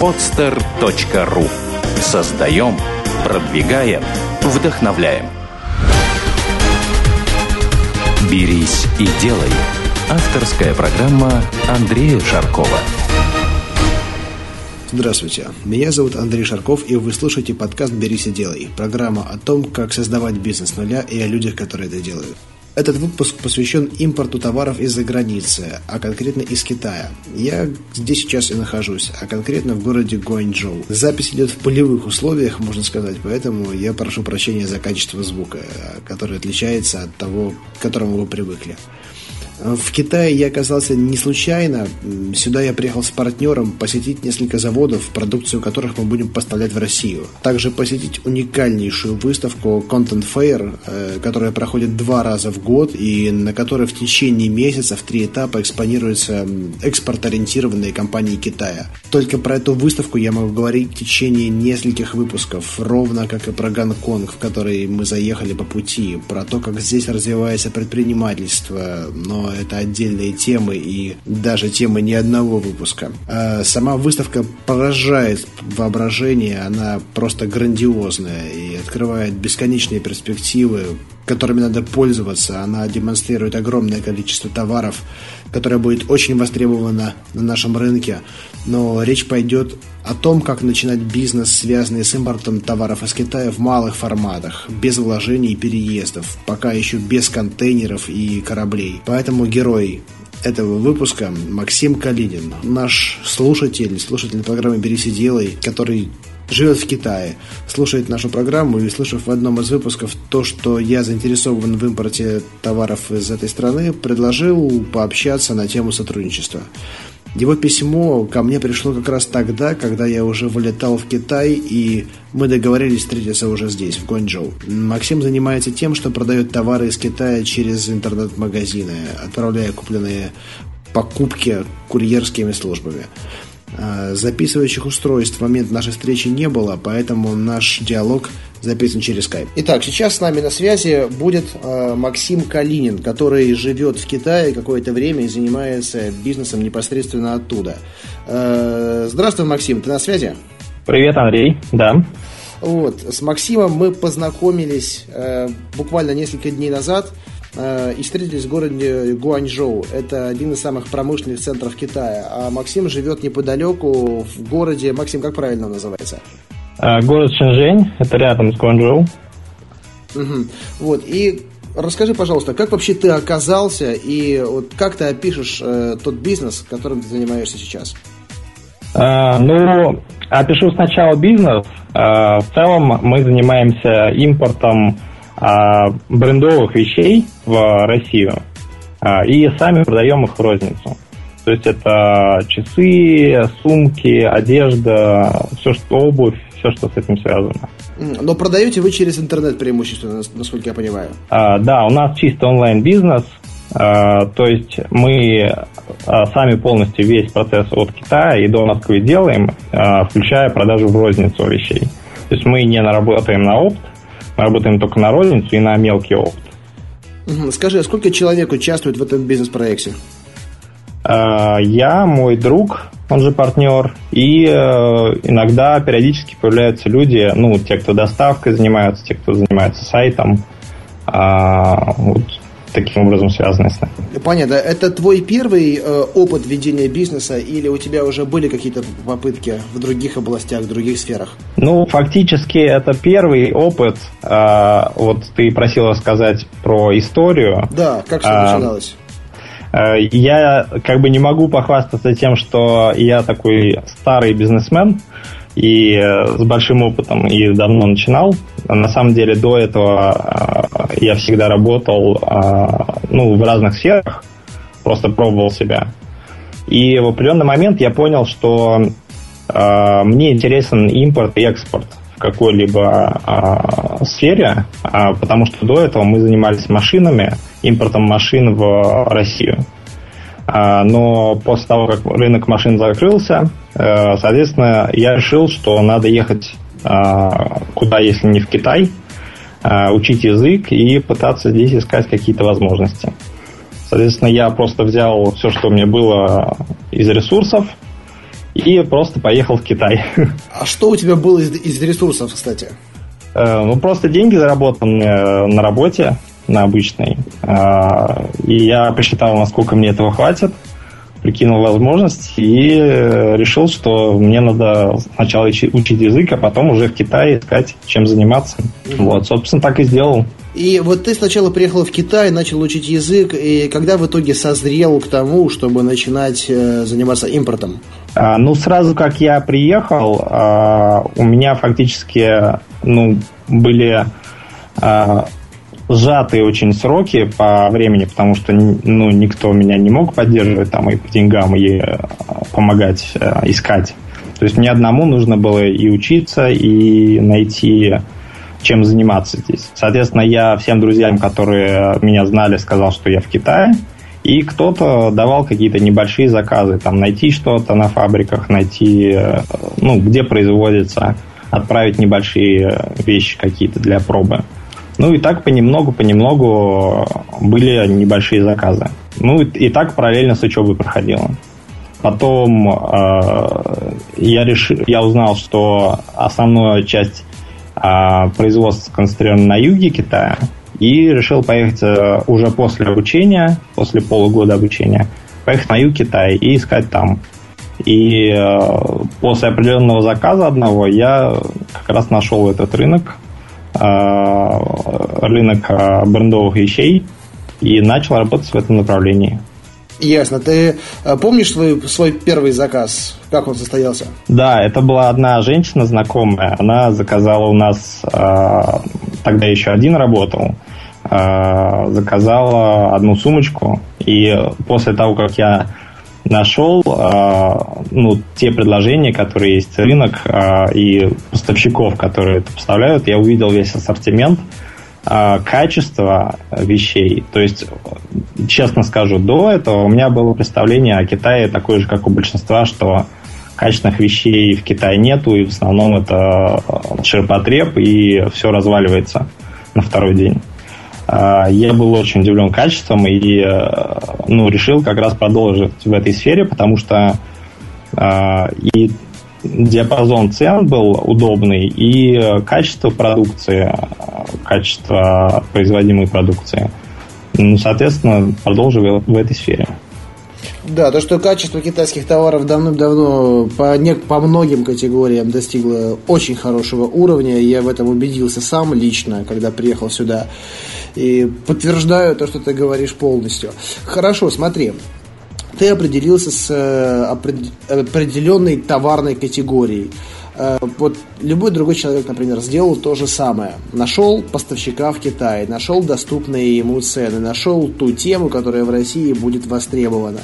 podster.ru Создаем, продвигаем, вдохновляем. «Берись и делай» – авторская программа Андрея Шаркова. Здравствуйте, меня зовут Андрей Шарков, и вы слушаете подкаст «Берись и делай» – программа о том, как создавать бизнес с нуля и о людях, которые это делают. Этот выпуск посвящен импорту товаров из-за границы, а конкретно из Китая. Я здесь сейчас и нахожусь, а конкретно в городе Гуанчжоу. Запись идет в полевых условиях, можно сказать, поэтому я прошу прощения за качество звука, которое отличается от того, к которому вы привыкли. В Китае я оказался не случайно. Сюда я приехал с партнером посетить несколько заводов, продукцию которых мы будем поставлять в Россию. Также посетить уникальнейшую выставку Content Fair, э, которая проходит два раза в год и на которой в течение месяца в три этапа экспонируются экспорт-ориентированные компании Китая. Только про эту выставку я могу говорить в течение нескольких выпусков, ровно как и про Гонконг, в который мы заехали по пути, про то, как здесь развивается предпринимательство, но это отдельные темы и даже темы ни одного выпуска. А сама выставка поражает воображение, она просто грандиозная и открывает бесконечные перспективы, которыми надо пользоваться. Она демонстрирует огромное количество товаров, которое будет очень востребовано на нашем рынке. Но речь пойдет о том, как начинать бизнес, связанный с импортом товаров из Китая в малых форматах, без вложений и переездов, пока еще без контейнеров и кораблей. Поэтому герой этого выпуска Максим Калинин, наш слушатель, слушатель программы «Берись и делай», который живет в Китае, слушает нашу программу и, слышав в одном из выпусков то, что я заинтересован в импорте товаров из этой страны, предложил пообщаться на тему сотрудничества. Его письмо ко мне пришло как раз тогда, когда я уже вылетал в Китай, и мы договорились встретиться уже здесь, в Гуанчжоу. Максим занимается тем, что продает товары из Китая через интернет-магазины, отправляя купленные покупки курьерскими службами. А, записывающих устройств в момент нашей встречи не было, поэтому наш диалог записан через Skype. Итак, сейчас с нами на связи будет э, Максим Калинин, который живет в Китае какое-то время и занимается бизнесом непосредственно оттуда. Э, здравствуй, Максим, ты на связи? Привет, Андрей, да. Вот, с Максимом мы познакомились э, буквально несколько дней назад и встретились в городе Гуанчжоу. Это один из самых промышленных центров Китая. А Максим живет неподалеку в городе... Максим, как правильно он называется? А, город Шэньчжэнь, это рядом с Гуанчжоу. Угу. Вот, и расскажи, пожалуйста, как вообще ты оказался и вот как ты опишешь э, тот бизнес, которым ты занимаешься сейчас? А, ну, опишу сначала бизнес. А, в целом мы занимаемся импортом брендовых вещей в Россию а, и сами продаем их в розницу. То есть это часы, сумки, одежда, все что обувь, все, что с этим связано. Но продаете вы через интернет преимущественно, насколько я понимаю? А, да, у нас чисто онлайн-бизнес. А, то есть мы а, сами полностью весь процесс от Китая и до Москвы делаем, а, включая продажу в розницу вещей. То есть мы не наработаем на опт, мы работаем только на розницу и на мелкий опт. Скажи, а сколько человек участвует в этом бизнес-проекте? А, я, мой друг, он же партнер, и э, иногда периодически появляются люди, ну, те, кто доставкой занимаются, те, кто занимается сайтом, а, вот таким образом связаны с нами. Понятно. Это твой первый э, опыт ведения бизнеса или у тебя уже были какие-то попытки в других областях, в других сферах? Ну, фактически это первый опыт. Э, вот ты просил рассказать про историю. Да, как все а, начиналось? Э, я как бы не могу похвастаться тем, что я такой старый бизнесмен и э, с большим опытом и давно начинал. На самом деле до этого э, я всегда работал ну, в разных сферах, просто пробовал себя. И в определенный момент я понял, что мне интересен импорт и экспорт в какой-либо сфере, а, потому что до этого мы занимались машинами, импортом машин в Россию. А, но после того, как рынок машин закрылся, а, соответственно, я решил, что надо ехать а, куда, если не в Китай, а, учить язык и пытаться здесь искать какие-то возможности. Соответственно, я просто взял все, что у меня было из ресурсов, и просто поехал в Китай. А что у тебя было из, из ресурсов, кстати? Э, ну, просто деньги заработанные на работе, на обычной. Э, и я посчитал, насколько мне этого хватит прикинул возможность и э, решил, что мне надо сначала учить язык, а потом уже в Китае искать, чем заниматься. Вот, собственно, так и сделал. И вот ты сначала приехал в Китай, начал учить язык, и когда в итоге созрел к тому, чтобы начинать э, заниматься импортом? А, ну, сразу как я приехал, а, у меня фактически ну, были а, сжатые очень сроки по времени, потому что ну, никто меня не мог поддерживать там и по деньгам, и э, помогать э, искать. То есть мне одному нужно было и учиться, и найти чем заниматься здесь. Соответственно, я всем друзьям, которые меня знали, сказал, что я в Китае, и кто-то давал какие-то небольшие заказы, там найти что-то на фабриках, найти, э, ну, где производится, отправить небольшие вещи какие-то для пробы. Ну и так понемногу-понемногу были небольшие заказы. Ну и, так параллельно с учебой проходило. Потом э, я, решил, я узнал, что основная часть э, производства сконцентрирована на юге Китая, и решил поехать э, уже после обучения, после полугода обучения, поехать на юг Китая и искать там. И э, после определенного заказа одного я как раз нашел этот рынок, рынок э, брендовых вещей и начал работать в этом направлении. Ясно. Ты э, помнишь свой, свой первый заказ? Как он состоялся? Да, это была одна женщина знакомая. Она заказала у нас, тогда еще один работал, заказала одну сумочку. И после того, как я нашел э, ну, те предложения, которые есть рынок э, и поставщиков, которые это поставляют, я увидел весь ассортимент, э, качество вещей. То есть, честно скажу, до этого у меня было представление о Китае такое же, как у большинства, что качественных вещей в Китае нету, и в основном это ширпотреб, и все разваливается на второй день. А, я был очень удивлен качеством и э, ну, решил как раз продолжить в этой сфере, потому что а, и диапазон цен был удобный, и качество продукции, качество производимой продукции. Ну, соответственно, продолжил в этой сфере. Да, то, что качество китайских товаров давным-давно по, не, по многим категориям достигло очень хорошего уровня, я в этом убедился сам лично, когда приехал сюда. И подтверждаю то, что ты говоришь полностью. Хорошо, смотри. Ты определился с э, определенной товарной категорией. Э, вот любой другой человек, например, сделал то же самое. Нашел поставщика в Китае, нашел доступные ему цены, нашел ту тему, которая в России будет востребована.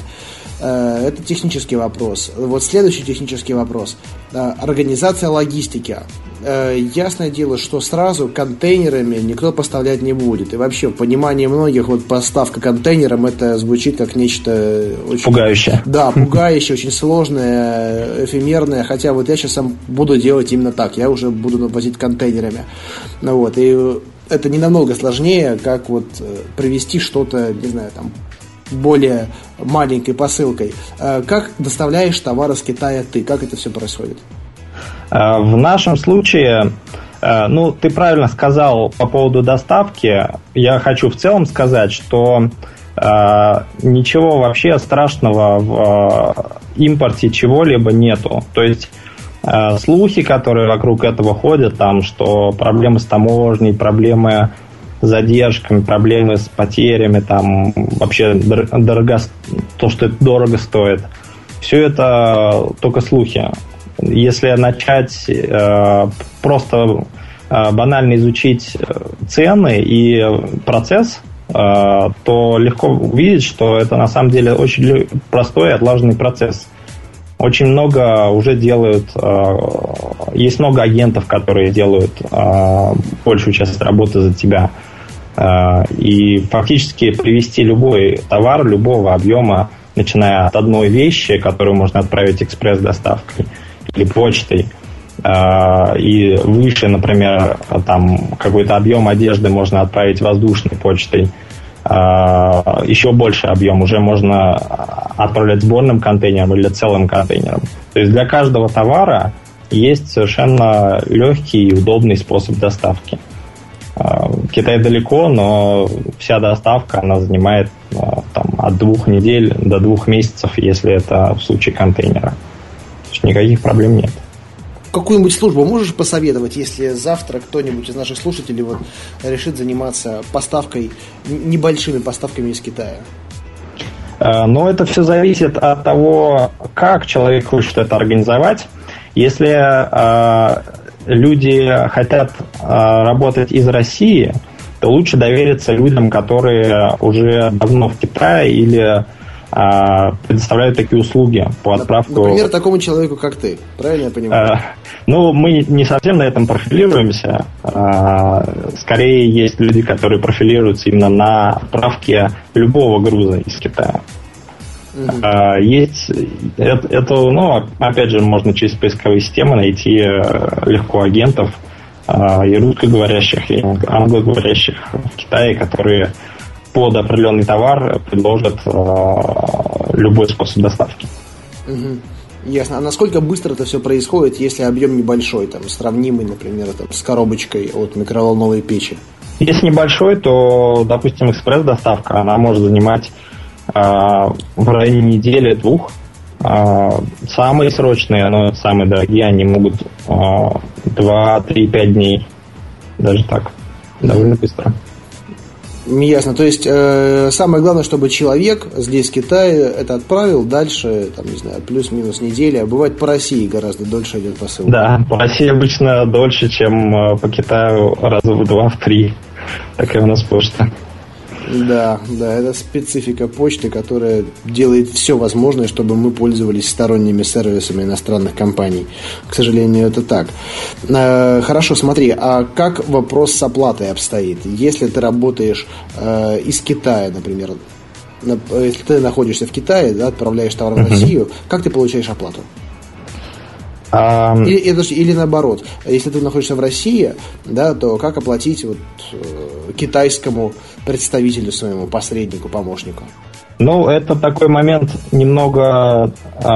Э, это технический вопрос. Вот следующий технический вопрос. Организация логистики. Э, ясное дело, что сразу контейнерами никто поставлять не будет. И вообще, в понимании многих, вот поставка контейнером, это звучит как нечто очень... Пугающее. Да, пугающее, очень сложное, эфемерное. Хотя вот я сейчас сам буду делать именно так. Я уже буду возить контейнерами. Ну вот, и это не намного сложнее, как вот привести что-то, не знаю, там, более маленькой посылкой. Э, как доставляешь товар из Китая ты? Как это все происходит? Э, в нашем случае, э, ну, ты правильно сказал по поводу доставки. Я хочу в целом сказать, что ничего вообще страшного в импорте чего-либо нету. То есть слухи, которые вокруг этого ходят, там, что проблемы с таможней, проблемы задержками, проблемы с потерями, там вообще дорого, то, что это дорого стоит. Все это только слухи. Если начать э, просто э, банально изучить э, цены и процесс, э, то легко увидеть, что это на самом деле очень простой и отлаженный процесс. Очень много уже делают, э, есть много агентов, которые делают э, большую часть работы за тебя. А, и фактически привести любой товар любого объема, начиная от одной вещи, которую можно отправить экспресс-доставкой или почтой, а, и выше, например, там какой-то объем одежды можно отправить воздушной почтой, еще больше объем уже можно отправлять сборным контейнером или целым контейнером. То есть для каждого товара есть совершенно легкий и удобный способ доставки. Китай далеко, но вся доставка она занимает там, от двух недель до двух месяцев, если это в случае контейнера. Никаких проблем нет какую-нибудь службу можешь посоветовать, если завтра кто-нибудь из наших слушателей вот решит заниматься поставкой, небольшими поставками из Китая? Э, Но ну, это все зависит от того, как человек хочет это организовать. Если э, люди хотят э, работать из России, то лучше довериться людям, которые уже давно в Китае или предоставляют такие услуги по отправку. Например, такому человеку, как ты. Правильно я понимаю? А, ну, мы не совсем на этом профилируемся. А, скорее, есть люди, которые профилируются именно на отправке любого груза из Китая. Угу. Есть это, это, ну, опять же, можно через поисковые системы найти э, легко агентов и русскоговорящих, и англоговорящих в Китае, которые под определенный товар предложат э, любой способ доставки. Угу. Ясно. А насколько быстро это все происходит, если объем небольшой, там, сравнимый, например, там, с коробочкой от микроволновой печи? Если небольшой, то, допустим, экспресс-доставка, она может занимать э, в районе недели-двух. Э, самые срочные, но самые дорогие, они могут э, 2, 3, 5 дней. Даже так. Довольно быстро. Ясно. То есть э, самое главное, чтобы человек здесь в Китае это отправил, дальше, там, не знаю, плюс-минус неделя. А бывает по России гораздо дольше идет посылка. Да, по России обычно дольше, чем э, по Китаю раза в два, в три. Такая у нас почта. Да, да, это специфика почты, которая делает все возможное, чтобы мы пользовались сторонними сервисами иностранных компаний. К сожалению, это так. Э, хорошо, смотри, а как вопрос с оплатой обстоит? Если ты работаешь э, из Китая, например, если ты находишься в Китае, да, отправляешь товар в Россию, как ты получаешь оплату? Um... Или, или, или наоборот, если ты находишься в России, да, то как оплатить вот, э, китайскому представителю своему, посреднику, помощнику? Ну, это такой момент немного э,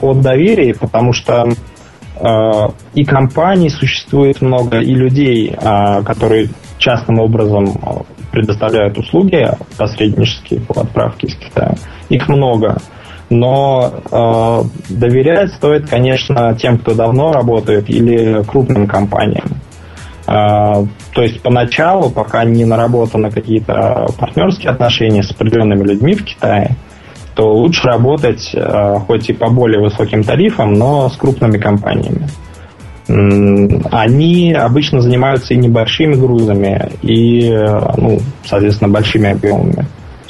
от доверия, потому что э, и компаний существует много, и людей, э, которые частным образом предоставляют услуги посреднические по отправке из Китая. Их много но э, доверять стоит, конечно, тем, кто давно работает, или крупным компаниям. Э, то есть поначалу, пока не наработаны какие-то партнерские отношения с определенными людьми в Китае, то лучше работать э, хоть и по более высоким тарифам, но с крупными компаниями. Они обычно занимаются и небольшими грузами, и, э, ну, соответственно, большими объемами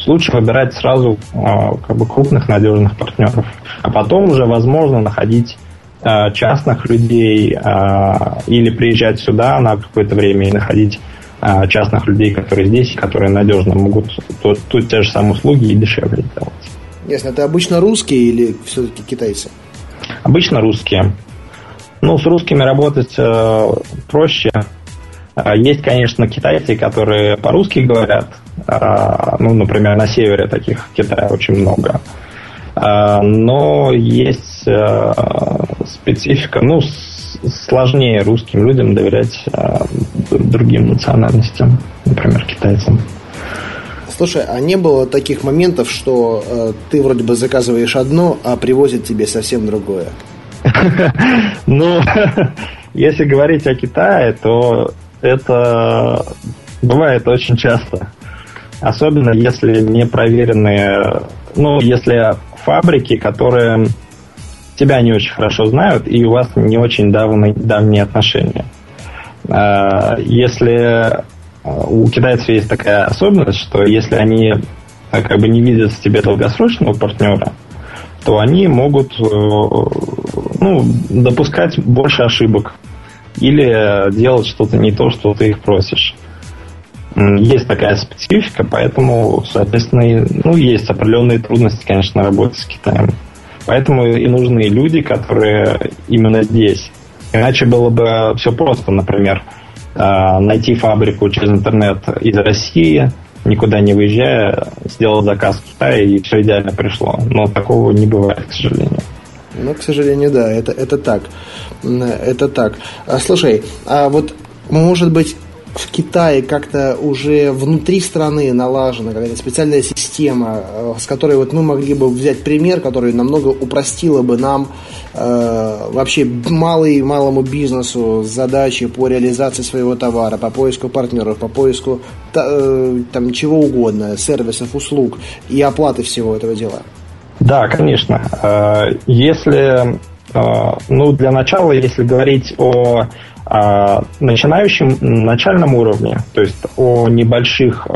лучше выбирать сразу а, как бы крупных надежных партнеров, а потом уже возможно находить а, частных людей а, или приезжать сюда на какое-то время и находить частных людей, которые здесь, которые надежно могут тут, тут те же самые услуги и дешевле делать. Ясно. Это обычно русские или все-таки китайцы? Обычно русские. Ну, с русскими работать э, проще. Есть, конечно, китайцы, которые по-русски говорят, а, ну, например, на севере таких Китая очень много. А, но есть а, специфика, ну, сложнее русским людям доверять другим национальностям, например, китайцам. Слушай, а не было таких моментов, что э, ты вроде бы заказываешь одно, а привозят тебе совсем другое? Ну, если говорить о Китае, то это бывает очень часто. Особенно если не проверенные, ну, если фабрики, которые тебя не очень хорошо знают, и у вас не очень давние, давние отношения. А, если а, у китайцев есть такая особенность, что если они а, как бы не видят в тебе долгосрочного партнера, то они могут э, ну, допускать больше ошибок или делать что-то не то, что ты их просишь. Есть такая специфика, поэтому, соответственно, ну, есть определенные трудности, конечно, на работе с Китаем. Поэтому и нужны люди, которые именно здесь. Иначе было бы все просто, например, а, найти фабрику через интернет из России, никуда не выезжая, сделал заказ в Китае, и все идеально пришло. Но такого не бывает, к сожалению. Ну, к сожалению, да, это, это так. Это так. А, слушай, а вот, может быть, в Китае как-то уже внутри страны налажена какая-то специальная система, э, с которой вот мы могли бы взять пример, который намного упростила бы нам э, вообще малый, малому бизнесу задачи по реализации своего товара, по поиску партнеров, по поиску э, там чего угодно, сервисов, услуг и оплаты всего этого дела. Да, конечно. Э, если, э, ну, для начала, если говорить о а начинающем, начальном уровне, то есть о небольших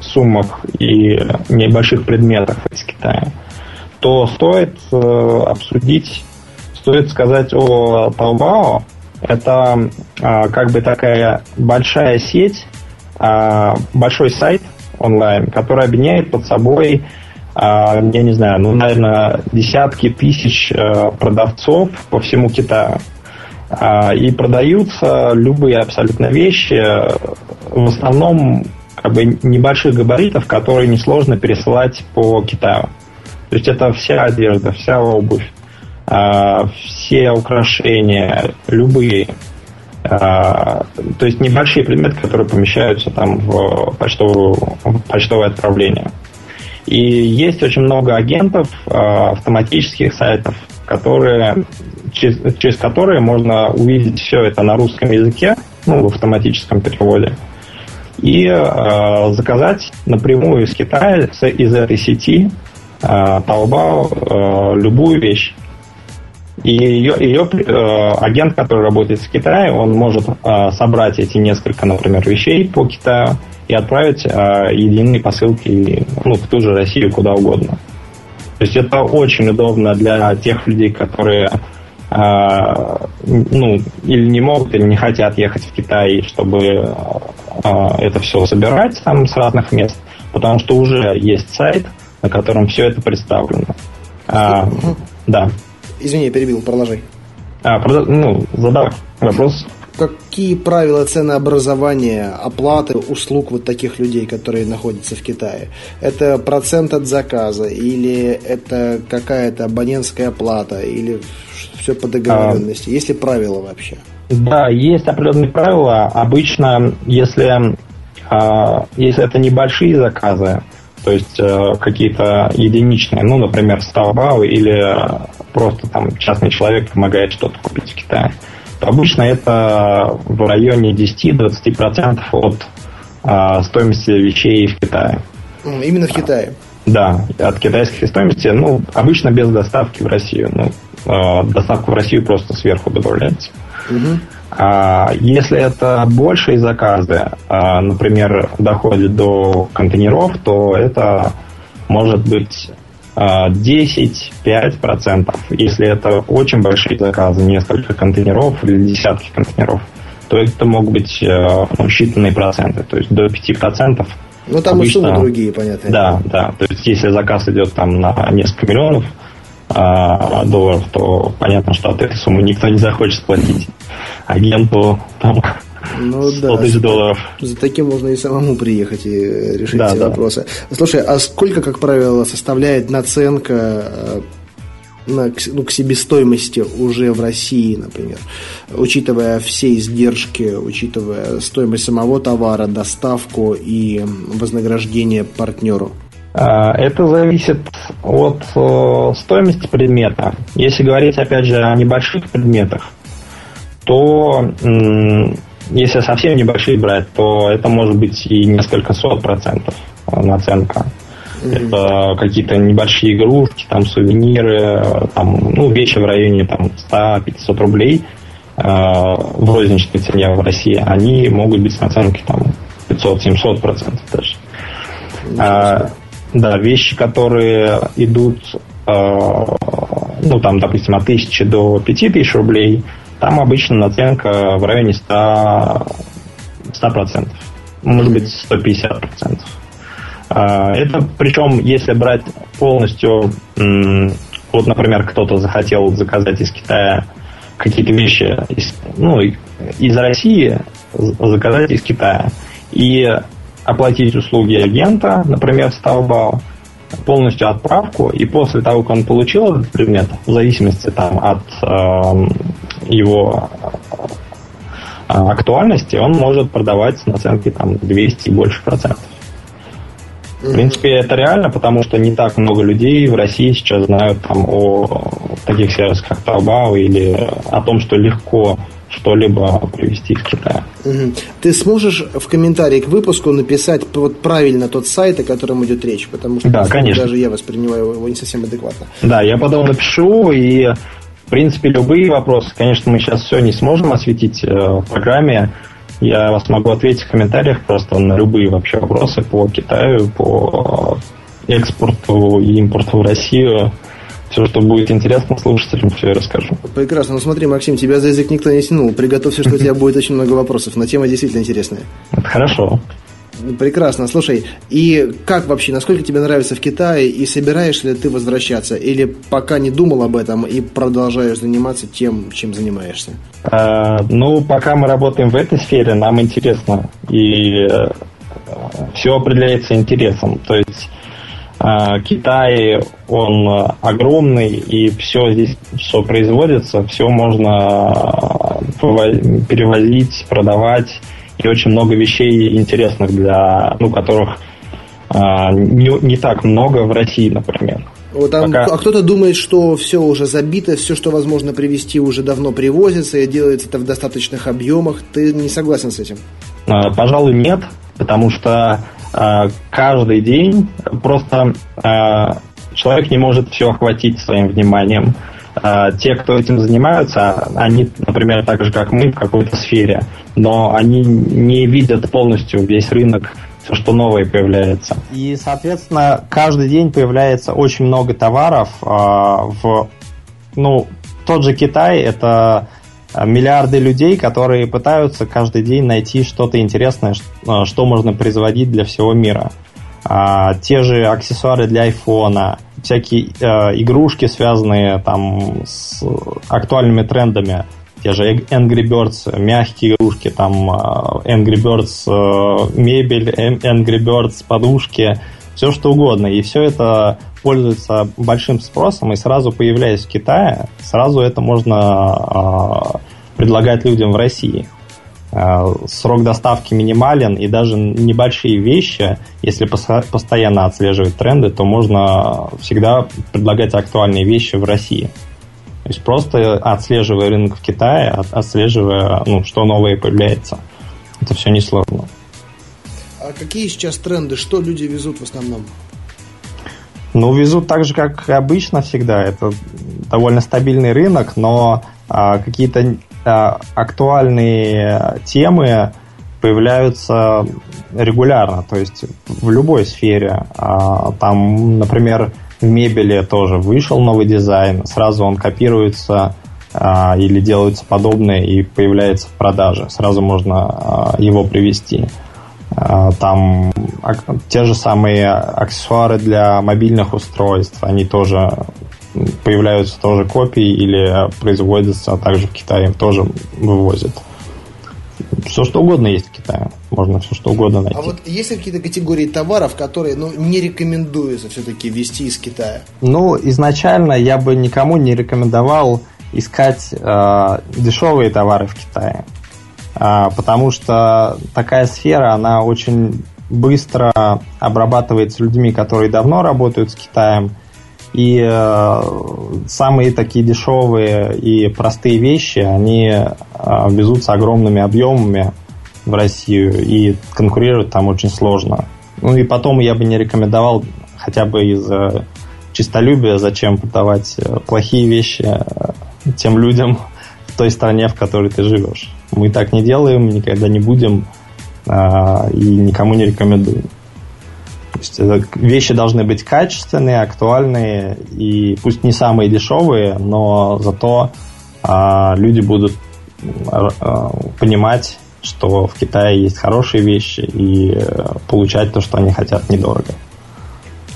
суммах и небольших предметах из Китая, то стоит обсудить, стоит сказать о Taobao. Это как бы такая большая сеть, большой сайт онлайн, который объединяет под собой я не знаю, ну, наверное, десятки тысяч продавцов по всему Китаю. А, и продаются любые абсолютно вещи, в основном как бы небольших габаритов, которые несложно пересылать по Китаю. То есть это вся одежда, вся обувь, а, все украшения, любые. А, то есть небольшие предметы, которые помещаются там в, почтовую, в почтовое отправление. И есть очень много агентов, автоматических сайтов, которые через, через которые можно увидеть все это на русском языке, ну, в автоматическом переводе, и э, заказать напрямую из Китая, из этой сети, э, Taobao, э, любую вещь. И ее, ее э, агент, который работает в Китае, он может э, собрать эти несколько, например, вещей по Китаю и отправить э, единые посылки ну, в ту же Россию, куда угодно. То есть это очень удобно для тех людей, которые а, ну, или не могут, или не хотят ехать в Китай, чтобы а, это все собирать там с разных мест, потому что уже есть сайт, на котором все это представлено. Да. Извини, перебил, продолжай. А, ну, задав вопрос какие правила ценообразования, оплаты услуг вот таких людей, которые находятся в Китае? Это процент от заказа или это какая-то абонентская плата или все по договоренности? А, есть ли правила вообще? Да, есть определенные правила. Обычно, если, а, если это небольшие заказы, то есть э, какие-то единичные, ну, например, Starbucks или просто там частный человек помогает что-то купить в Китае, Обычно это в районе 10-20% от а, стоимости вещей в Китае. Именно в Китае? Да, от китайской стоимости, ну, обычно без доставки в Россию. Ну, э, доставка в Россию просто сверху добавляется. Угу. А если это большие заказы, а, например, доходит до контейнеров, то это может быть 10-5%. Если это очень большие заказы, несколько контейнеров или десятки контейнеров, то это могут быть ну, считанные проценты, то есть до 5%. Ну, там обычно, и суммы другие, понятно. Да, да. То есть, если заказ идет там на несколько миллионов а, долларов, то понятно, что от этой суммы никто не захочет платить агенту там, ну, 100 да, тысяч долларов. За таким можно и самому приехать и решить да, все да. вопросы. Слушай, а сколько, как правило, составляет наценка э, на, ну, к себестоимости уже в России, например, учитывая все издержки, учитывая стоимость самого товара, доставку и вознаграждение партнеру? А, это зависит от э, стоимости предмета. Если говорить, опять же, о небольших предметах, то если совсем небольшие брать, то это может быть и несколько сот процентов наценка. Mm-hmm. Это какие-то небольшие игрушки, там сувениры, там, ну, вещи в районе там, 100-500 рублей э, в розничной цене в России, они могут быть с наценкой там 500-700 процентов даже. А, да, вещи, которые идут, э, ну, там, допустим, от 1000 до 5000 рублей – там обычно наценка в районе 100%. 100%. Может быть, 150%. А, это причем, если брать полностью, вот, например, кто-то захотел заказать из Китая какие-то вещи, из, ну, из России заказать из Китая. И оплатить услуги агента, например, с Taobao, полностью отправку, и после того, как он получил этот предмет, в зависимости там, от э, его актуальности, он может продавать с наценки там, 200 и больше процентов. В принципе, это реально, потому что не так много людей в России сейчас знают там, о таких сервисах, как Taobao, или о том, что легко что-либо привезти из Китая. Угу. Ты сможешь в комментарии к выпуску написать вот правильно тот сайт, о котором идет речь, потому что да, конечно. даже я воспринимаю его не совсем адекватно. Да, я потом напишу, и в принципе любые вопросы, конечно, мы сейчас все не сможем осветить э, в программе, я вас могу ответить в комментариях просто на любые вообще вопросы по Китаю, по экспорту и импорту в Россию. Все, что будет интересно слушателям, все я расскажу. Прекрасно. Ну смотри, Максим, тебя за язык никто не тянул. Приготовься, что у тебя будет очень много вопросов, но тема действительно интересная. Хорошо. Прекрасно. Слушай, и как вообще, насколько тебе нравится в Китае, и собираешься ли ты возвращаться, или пока не думал об этом и продолжаешь заниматься тем, чем занимаешься? А, ну, пока мы работаем в этой сфере, нам интересно, и э, все определяется интересом. То есть Китай, он огромный, и все здесь, что производится, все можно э, перевозить, продавать и очень много вещей интересных для, ну, которых а, не, не так много в России, например. Вот там, Пока... А кто-то думает, что все уже забито, все, что возможно привезти, уже давно привозится и делается это в достаточных объемах. Ты не согласен с этим? А, пожалуй, нет, потому что а, каждый день просто а, человек не может все охватить своим вниманием. А, те, кто этим занимаются, они, например, так же, как мы, в какой-то сфере, но они не видят полностью весь рынок, все, что новое появляется. И, соответственно, каждый день появляется очень много товаров а, в, ну, тот же Китай, это миллиарды людей, которые пытаются каждый день найти что-то интересное, что можно производить для всего мира. А, те же аксессуары для айфона, всякие э, игрушки, связанные там с актуальными трендами, те же Angry Birds, мягкие игрушки, там э, Angry Birds э, мебель, Angry Birds подушки, все что угодно. И все это пользуется большим спросом, и сразу появляясь в Китае, сразу это можно э, предлагать людям в России. Э, срок доставки минимален, и даже небольшие вещи, если постоянно отслеживать тренды, то можно всегда предлагать актуальные вещи в России. То есть просто отслеживая рынок в Китае, отслеживая, ну, что новое появляется. Это все несложно. А какие сейчас тренды? Что люди везут в основном? Ну, везут так же, как и обычно всегда. Это довольно стабильный рынок, но а, какие-то а, актуальные темы появляются регулярно, то есть в любой сфере. А, там, например, в мебели тоже вышел новый дизайн, сразу он копируется а, или делаются подобные и появляется в продаже. Сразу можно его привести. Там те же самые аксессуары для мобильных устройств, они тоже появляются тоже копии или производятся, а также в Китае тоже вывозят. Все что угодно есть в Китае. Можно все что угодно найти. А вот есть ли какие-то категории товаров, которые ну, не рекомендуется все-таки везти из Китая? Ну, изначально я бы никому не рекомендовал искать э, дешевые товары в Китае. Э, потому что такая сфера, она очень быстро обрабатывается людьми, которые давно работают с Китаем – и э, самые такие дешевые и простые вещи, они э, везутся огромными объемами в Россию, и конкурировать там очень сложно. Ну и потом я бы не рекомендовал хотя бы из чистолюбия, зачем продавать э, плохие вещи тем людям в той стране, в которой ты живешь. Мы так не делаем, никогда не будем э, и никому не рекомендуем. То есть э, вещи должны быть качественные, актуальные и пусть не самые дешевые, но зато а, люди будут а, понимать, что в Китае есть хорошие вещи и а, получать то, что они хотят, недорого.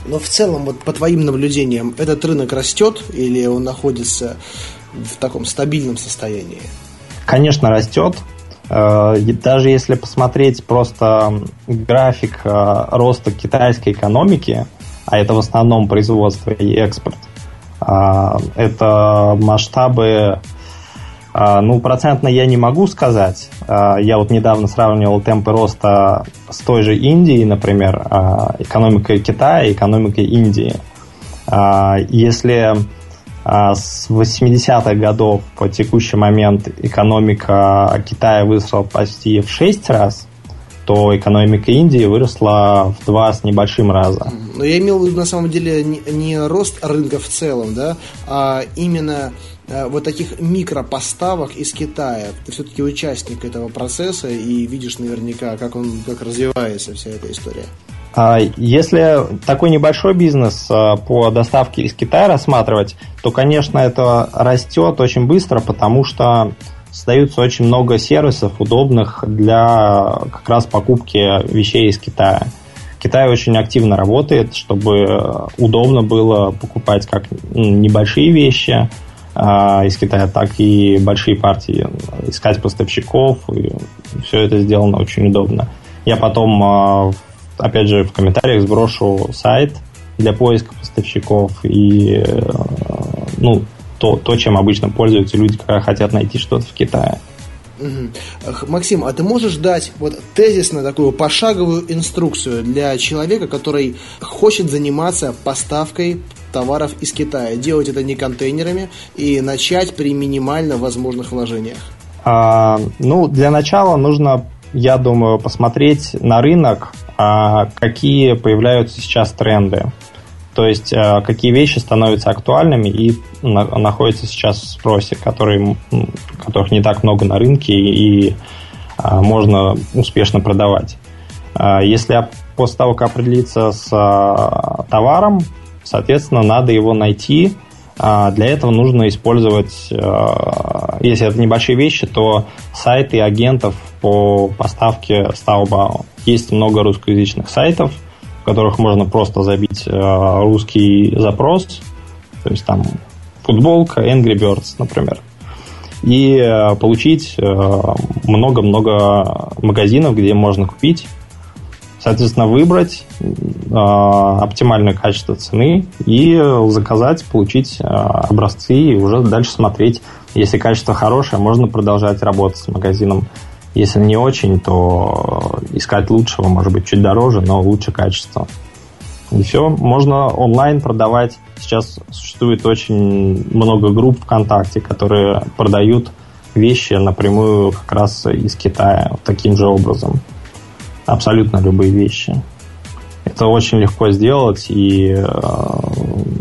Но в целом, вот по твоим наблюдениям, этот рынок растет или он находится в таком стабильном состоянии? Конечно, растет. Э, даже если посмотреть просто график э, роста китайской экономики, а это в основном производство и экспорт, э, это масштабы, ну, процентно я не могу сказать. Я вот недавно сравнивал темпы роста с той же Индией, например, экономикой Китая и экономикой Индии. Если с 80-х годов по текущий момент экономика Китая выросла почти в 6 раз, то экономика Индии выросла в два с небольшим раза. Но я имел в виду на самом деле не, не рост рынка в целом, да, а именно э, вот таких микропоставок из Китая. Ты все-таки участник этого процесса и видишь наверняка, как он, как развивается вся эта история. А если такой небольшой бизнес а, по доставке из Китая рассматривать, то, конечно, это растет очень быстро, потому что создаются очень много сервисов, удобных для как раз покупки вещей из Китая. Китай очень активно работает, чтобы удобно было покупать как небольшие вещи а, из Китая, так и большие партии, искать поставщиков, и все это сделано очень удобно. Я потом опять же, в комментариях сброшу сайт для поиска поставщиков и э, ну, то, то, чем обычно пользуются люди, когда хотят найти что-то в Китае. Максим, а ты можешь дать вот тезисно такую пошаговую инструкцию для человека, который хочет заниматься поставкой товаров из Китая, делать это не контейнерами и начать при минимально возможных вложениях? А, ну, для начала нужно я думаю, посмотреть на рынок, какие появляются сейчас тренды. То есть, а, какие вещи становятся актуальными и находятся сейчас в спросе, которые, которых не так много на рынке и а, можно успешно продавать. Если после того, как определиться с товаром, соответственно, надо его найти, а, для этого нужно использовать, а, если это небольшие вещи, то сайты агентов по поставке с Taobao. Есть много русскоязычных сайтов, в которых можно просто забить а, русский запрос, то есть там футболка Angry Birds, например, и получить много-много магазинов, где можно купить. Соответственно, выбрать э, оптимальное качество цены и заказать, получить э, образцы и уже дальше смотреть. Если качество хорошее, можно продолжать работать с магазином. Если не очень, то искать лучшего, может быть, чуть дороже, но лучше качество. И все, можно онлайн продавать. Сейчас существует очень много групп ВКонтакте, которые продают вещи напрямую как раз из Китая таким же образом абсолютно любые вещи. Это очень легко сделать, и э,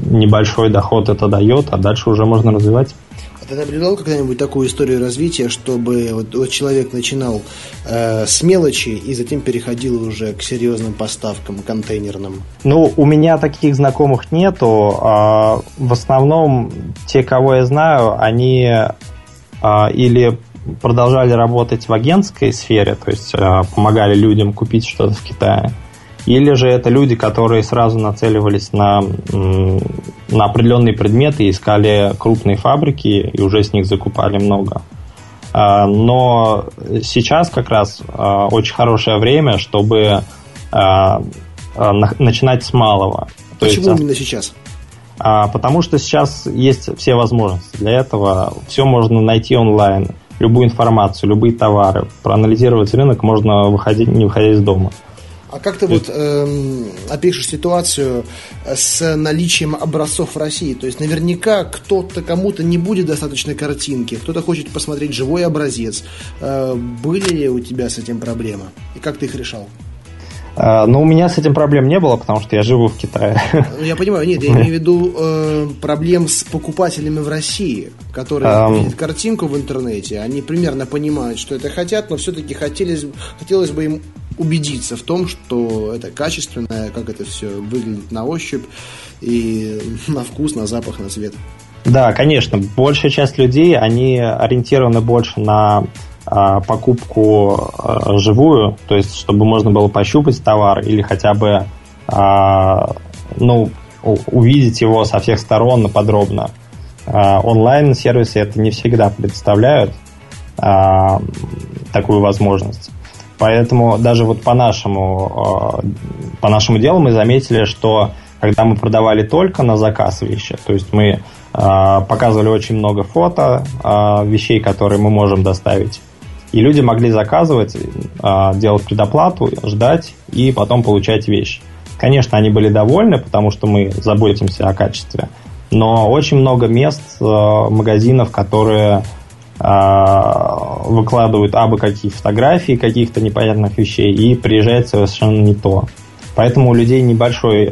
небольшой доход это дает, а дальше уже можно развивать. А ты наблюдал когда-нибудь такую историю развития, чтобы вот, вот человек начинал э, с мелочи и затем переходил уже к серьезным поставкам контейнерным? Ну, у меня таких знакомых нету. А в основном те, кого я знаю, они а, или продолжали работать в агентской сфере, то есть э, помогали людям купить что-то в Китае, или же это люди, которые сразу нацеливались на, на определенные предметы, искали крупные фабрики и уже с них закупали много. А, но сейчас как раз а, очень хорошее время, чтобы а, начинать с малого. Почему есть, именно сейчас? Потому что сейчас есть все возможности для этого. Все можно найти онлайн любую информацию, любые товары. Проанализировать рынок можно выходить, не выходя из дома. А как ты вот э, опишешь ситуацию с наличием образцов в России? То есть наверняка кто-то кому-то не будет достаточно картинки, кто-то хочет посмотреть живой образец. Э, были ли у тебя с этим проблемы? И как ты их решал? А, но у меня с этим проблем не было, потому что я живу в Китае. Ну, я понимаю, нет, я имею в виду э, проблем с покупателями в России, которые um... видят картинку в интернете, они примерно понимают, что это хотят, но все-таки хотелось, хотелось бы им убедиться в том, что это качественное, как это все выглядит на ощупь и на вкус, на запах, на цвет. Да, конечно, большая часть людей, они ориентированы больше на покупку а, живую, то есть чтобы можно было пощупать товар или хотя бы а, ну, увидеть его со всех сторон подробно. Онлайн-сервисы это не всегда представляют. такую возможность. Поэтому даже вот по нашему, по нашему делу мы заметили, что когда мы продавали только на заказ вещи, то есть мы показывали очень много фото вещей, которые мы можем доставить, и люди могли заказывать, делать предоплату, ждать и потом получать вещь. Конечно, они были довольны, потому что мы заботимся о качестве, но очень много мест, магазинов, которые выкладывают абы какие фотографии каких-то непонятных вещей и приезжает совершенно не то. Поэтому у людей небольшой,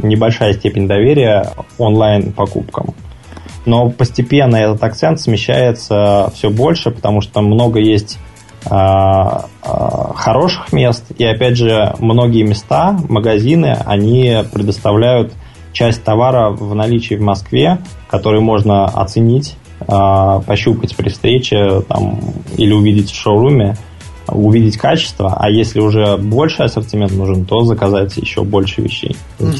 небольшая степень доверия онлайн покупкам. Но постепенно этот акцент смещается все больше, потому что много есть хороших мест. И опять же, многие места, магазины, они предоставляют часть товара в наличии в Москве, который можно оценить э, пощупать при встрече там, или увидеть в шоуруме, увидеть качество, а если уже больше ассортимент нужен, то заказать еще больше вещей. Угу.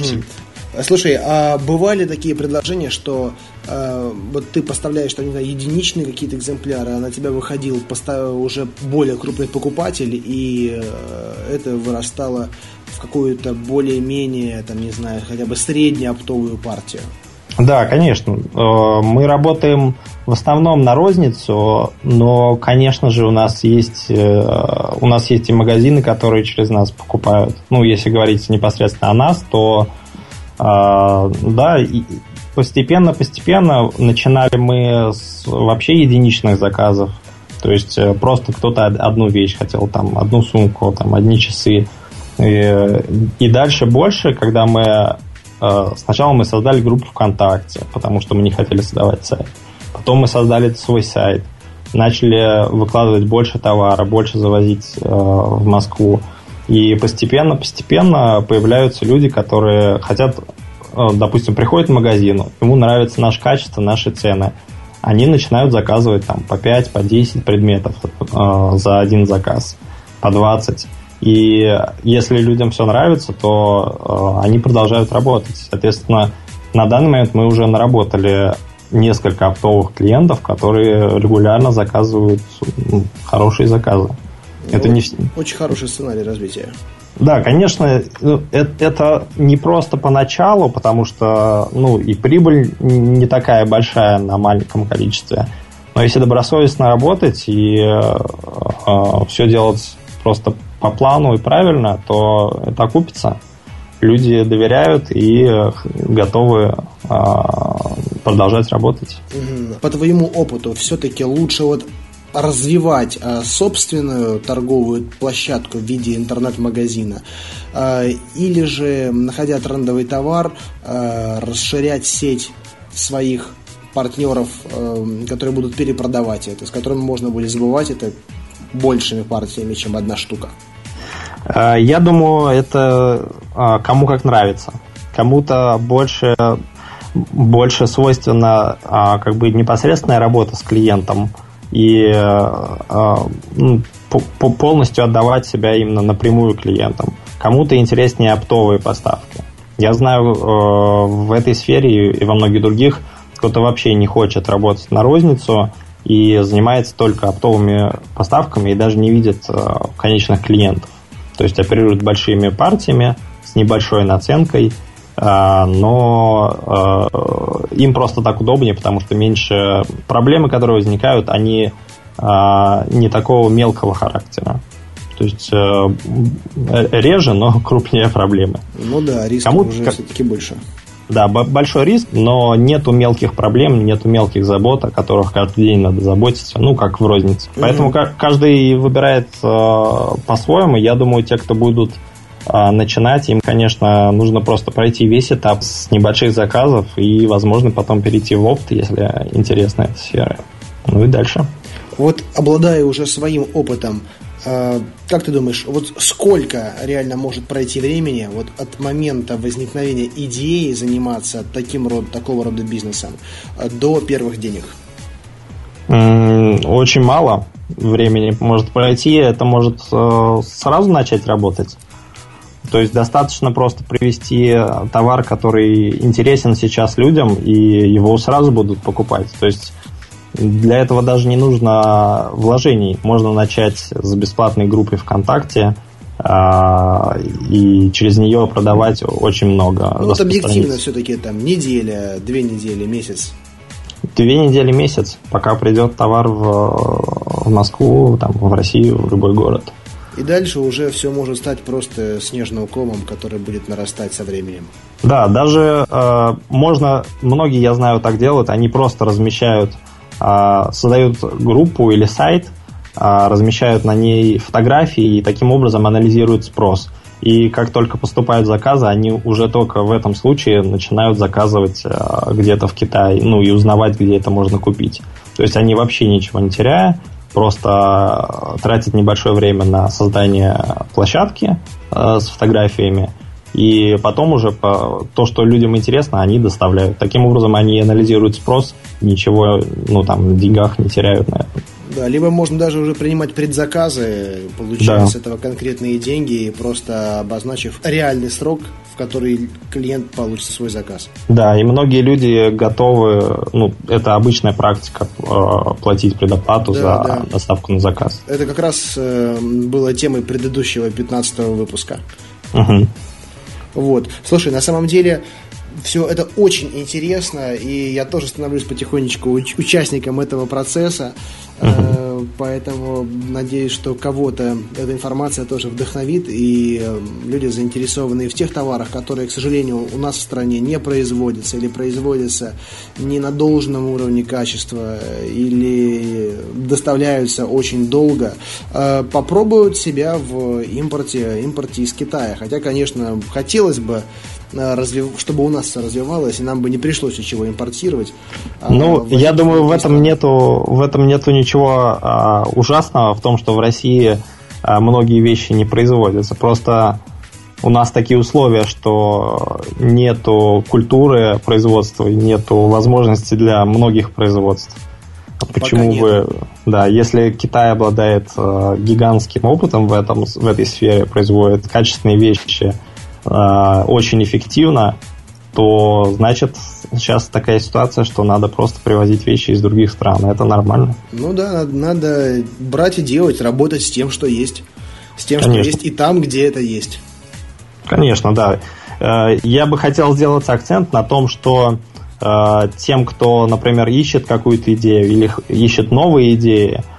Слушай, а бывали такие предложения, что э, вот ты поставляешь там, не знаю, единичные какие-то экземпляры, а на тебя выходил поставил уже более крупный покупатель, и э, это вырастало в какую-то более-менее, там, не знаю, хотя бы среднюю оптовую партию? Да, конечно. Э, мы работаем в основном на розницу, но, конечно же, у нас есть э, у нас есть и магазины, которые через нас покупают. Ну, если говорить непосредственно о нас, то э, да, постепенно-постепенно начинали мы с вообще единичных заказов. То есть просто кто-то одну вещь хотел, там, одну сумку, там, одни часы. И, и дальше больше, когда мы Э, сначала мы создали группу ВКонтакте, потому что мы не хотели создавать сайт. Потом мы создали свой сайт, начали выкладывать больше товара, больше завозить э, в Москву. И постепенно, постепенно появляются люди, которые хотят, э, допустим, приходят в магазин, ему нравится наше качество, наши цены. Они начинают заказывать там по 5, по 10 предметов э, за один заказ, по 20. И если людям все нравится, то э, они продолжают работать. Соответственно, на данный момент мы уже наработали несколько оптовых клиентов, которые регулярно заказывают хорошие заказы. Это не... Очень хороший сценарий развития. Да, конечно, это, ну, это не просто поначалу, потому что ну, и прибыль не такая большая на маленьком количестве. Но если добросовестно работать и э, э, все делать просто по плану и правильно, то это окупится. Люди доверяют и готовы а, продолжать работать. По твоему опыту, все-таки лучше вот развивать а, собственную торговую площадку в виде интернет-магазина, а, или же, находя трендовый товар, расширять сеть своих партнеров, которые будут перепродавать это, с которыми можно будет забывать это большими партиями, чем одна штука? Э, я думаю, это а, кому как нравится. Кому-то больше, больше свойственна а, как бы непосредственная работа с клиентом и а, ну, полностью отдавать себя именно напрямую клиентам. Кому-то интереснее оптовые поставки. Я знаю э, в этой сфере и во многих других кто-то вообще не хочет работать на розницу и занимается только оптовыми поставками и даже не видит э, конечных клиентов. То есть оперируют большими партиями с небольшой наценкой, но а, им просто так удобнее, потому что меньше проблемы, которые возникают, они а, не такого мелкого характера. То есть э, реже, но крупнее проблемы. Ну да, риск Кому уже как... все-таки больше. Да, большой риск, но нету мелких проблем, нету мелких забот, о которых каждый день надо заботиться, ну, как в рознице. Mm-hmm. Поэтому каждый выбирает э, по-своему. Я думаю, те, кто будут начинать, им, конечно, нужно просто пройти весь этап с небольших заказов и, возможно, потом перейти в опт, если интересна эта сфера. Ну и дальше. Вот обладая уже своим опытом, а, как ты думаешь, вот сколько реально может пройти времени вот от момента возникновения идеи заниматься таким род, такого рода бизнесом а, до первых денег? Очень мало времени может пройти. Это может э, сразу начать работать. То есть достаточно просто привести товар, который интересен сейчас людям, и его сразу будут покупать. То есть Для этого даже не нужно вложений. Можно начать с бесплатной группы ВКонтакте, а, и через нее продавать очень много. Ну, вот объективно все-таки там неделя, две недели, месяц. Две недели, месяц, пока придет товар в, в Москву, там, в Россию, в любой город. И дальше уже все может стать просто снежным комом, который будет нарастать со временем. Да, даже э, можно, многие, я знаю, так делают, они просто размещают, э, создают группу или сайт, э, размещают на ней фотографии и таким образом анализируют спрос. И как только поступают заказы, они уже только в этом случае начинают заказывать э, где-то в Китае, ну и узнавать, где это можно купить. То есть они вообще ничего не теряя, просто тратят небольшое время на создание площадки э, с фотографиями, и потом уже то, что людям интересно, они доставляют. Таким образом, они анализируют спрос, ничего, ну, там, деньгах не теряют на этом. Да, либо можно даже уже принимать предзаказы, получая да. с этого конкретные деньги, просто обозначив реальный срок, в который клиент получит свой заказ. Да, и многие люди готовы, ну, это обычная практика, э, платить предоплату да, за да. доставку на заказ. Это как раз э, было темой предыдущего 15 выпуска. Угу. Вот. Слушай, на самом деле все это очень интересно, и я тоже становлюсь потихонечку участником этого процесса. Uh-huh. Поэтому надеюсь, что кого-то эта информация тоже вдохновит, и э, люди, заинтересованные в тех товарах, которые, к сожалению, у нас в стране не производятся или производятся не на должном уровне качества или доставляются очень долго, э, попробуют себя в импорте, импорте из Китая. Хотя, конечно, хотелось бы развив... чтобы у нас все развивалось, и нам бы не пришлось ничего импортировать. А ну, а я думаю, в этом нету, в этом нету ничего а, ужасного в том, что в России а, многие вещи не производятся. Просто у нас такие условия, что нету культуры производства, нету возможности для многих производств. Почему вы, да, если Китай обладает э, гигантским опытом в этом в этой сфере, производит качественные вещи, э, очень эффективно, то значит сейчас такая ситуация, что надо просто привозить вещи из других стран. Это нормально. Ну да, надо, надо брать и делать, работать с тем, что есть. С тем, Конечно. что есть и там, где это есть. Конечно, да. Э, я бы хотел сделать акцент на том, что э, тем, кто, например, ищет какую-то идею или ищет новые идеи, Э,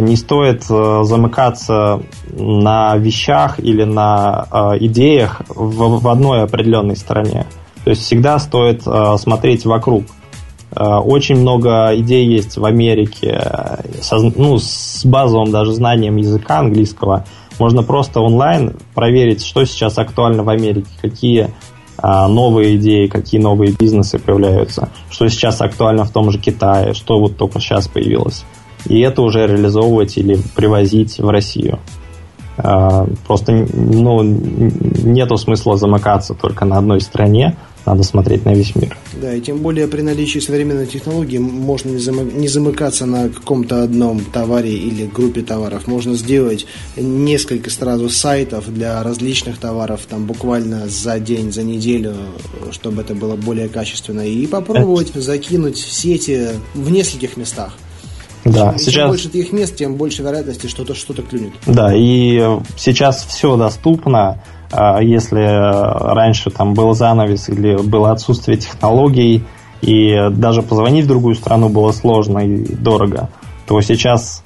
не стоит э, замыкаться на вещах или на э, идеях в одной определенной стране. То есть всегда стоит смотреть вокруг. Очень много идей есть в Америке, со, ну, с базовым даже знанием языка английского. Можно просто онлайн проверить, что сейчас актуально в Америке, какие новые идеи, какие новые бизнесы появляются, что сейчас актуально в том же Китае, что вот только сейчас появилось и это уже реализовывать или привозить в Россию. А, просто ну, нету смысла замыкаться только на одной стране, надо смотреть на весь мир. Да, и тем более при наличии современной технологии можно не замыкаться на каком-то одном товаре или группе товаров. Можно сделать несколько сразу сайтов для различных товаров, там буквально за день, за неделю, чтобы это было более качественно, и попробовать это... закинуть сети в нескольких местах. Да, чем, сейчас... чем больше таких мест, тем больше вероятности что-то что-то клюнет. Да, и сейчас все доступно. А, если раньше там был занавес или было отсутствие технологий, и даже позвонить в другую страну было сложно и дорого, то сейчас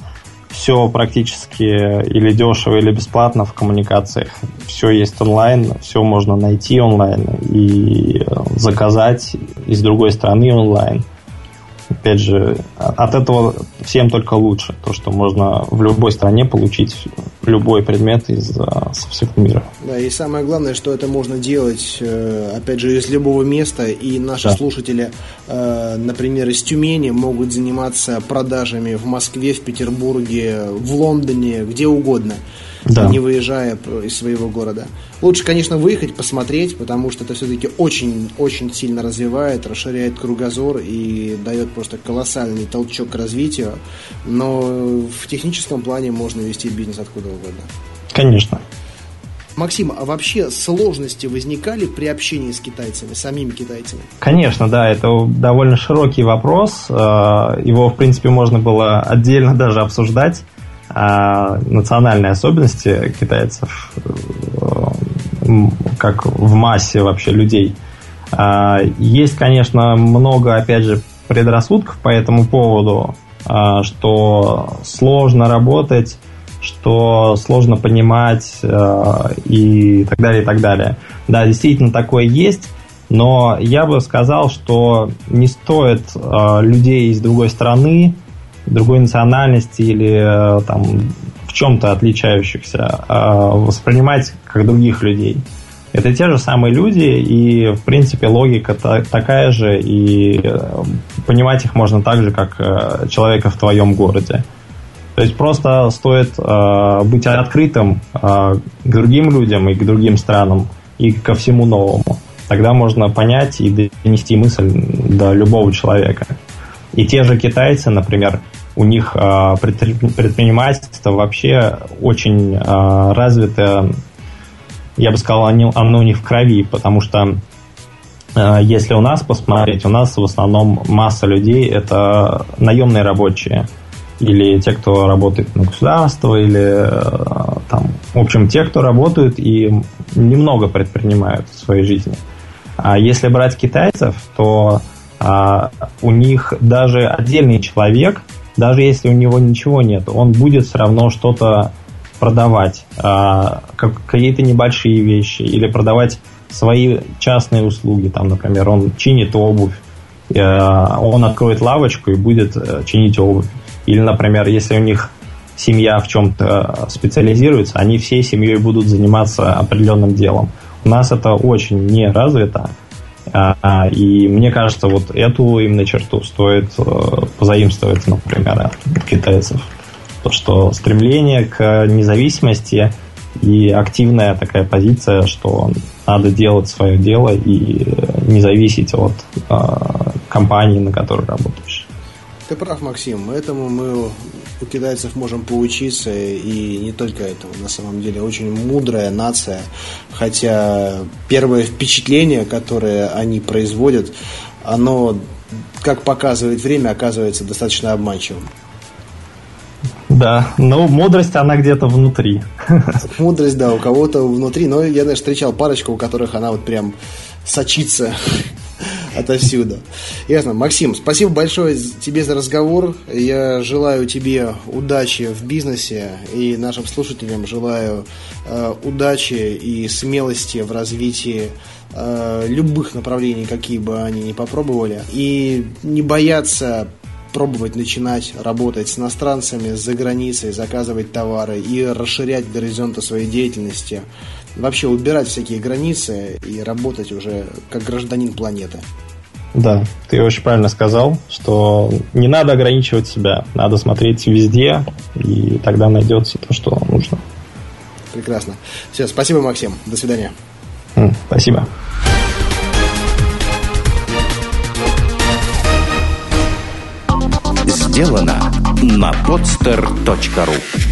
все практически или дешево, или бесплатно в коммуникациях. Все есть онлайн, все можно найти онлайн и заказать из другой страны онлайн опять же, от этого всем только лучше. То, что можно в любой стране получить любой предмет из а, со всего мира. Да, и самое главное, что это можно делать, э, опять же, из любого места. И наши да. слушатели, э, например, из Тюмени могут заниматься продажами в Москве, в Петербурге, в Лондоне, где угодно да. не выезжая из своего города. Лучше, конечно, выехать, посмотреть, потому что это все-таки очень-очень сильно развивает, расширяет кругозор и дает просто колоссальный толчок к развитию. Но в техническом плане можно вести бизнес откуда угодно. Конечно. Максим, а вообще сложности возникали при общении с китайцами, самими китайцами? Конечно, да, это довольно широкий вопрос. Э, его, в принципе, можно было отдельно даже обсуждать. А национальные особенности китайцев, э, как в массе вообще людей. А, есть, конечно, много, опять же, предрассудков по этому поводу, а, что сложно работать что сложно понимать э, и так далее, и так далее. Да, действительно такое есть, но я бы сказал, что не стоит э, людей из другой страны, другой национальности или э, там в чем-то отличающихся воспринимать как других людей. Это те же самые люди, и, в принципе, логика та- такая же, и понимать их можно так же, как человека в твоем городе. То есть просто стоит э, быть открытым э, к другим людям и к другим странам и ко всему новому. Тогда можно понять и донести мысль до любого человека. И те же китайцы, например, у них э, предпринимательство вообще очень э, развито, я бы сказал, оно, у них в крови, потому что э, если у нас посмотреть, у нас в основном масса людей это наемные рабочие – или те, кто работает на государство, или там, в общем, те, кто работают и немного предпринимают в своей жизни. А если брать китайцев, то а, у них даже отдельный человек, даже если у него ничего нет, он будет все равно что-то продавать, а, как, какие-то небольшие вещи, или продавать свои частные услуги. Там, например, он чинит обувь, а, он откроет лавочку и будет э, чинить обувь. Или, например, если у них семья в чем-то специализируется, они всей семьей будут заниматься определенным делом. У нас это очень не развито, а, и мне кажется, вот эту именно черту стоит э, позаимствовать, например, от китайцев. То, что стремление к независимости и активная такая позиция, что надо делать свое дело и не зависеть от э, компании, на которой работаешь. Ты прав, Максим. Этому мы у китайцев можем поучиться, и не только этому. На самом деле, очень мудрая нация, хотя первое впечатление, которое они производят, оно, как показывает время, оказывается достаточно обманчивым. Да, но мудрость, она где-то внутри. Мудрость, да, у кого-то внутри, но я даже встречал парочку, у которых она вот прям сочится отовсюду. Ясно. Максим, спасибо большое тебе за разговор. Я желаю тебе удачи в бизнесе и нашим слушателям желаю э, удачи и смелости в развитии э, любых направлений, какие бы они ни попробовали. И не бояться пробовать начинать работать с иностранцами, за границей, заказывать товары и расширять горизонты своей деятельности вообще убирать всякие границы и работать уже как гражданин планеты. Да, ты очень правильно сказал, что не надо ограничивать себя, надо смотреть везде, и тогда найдется то, что нужно. Прекрасно. Все, спасибо, Максим. До свидания. Спасибо. Сделано на podster.ru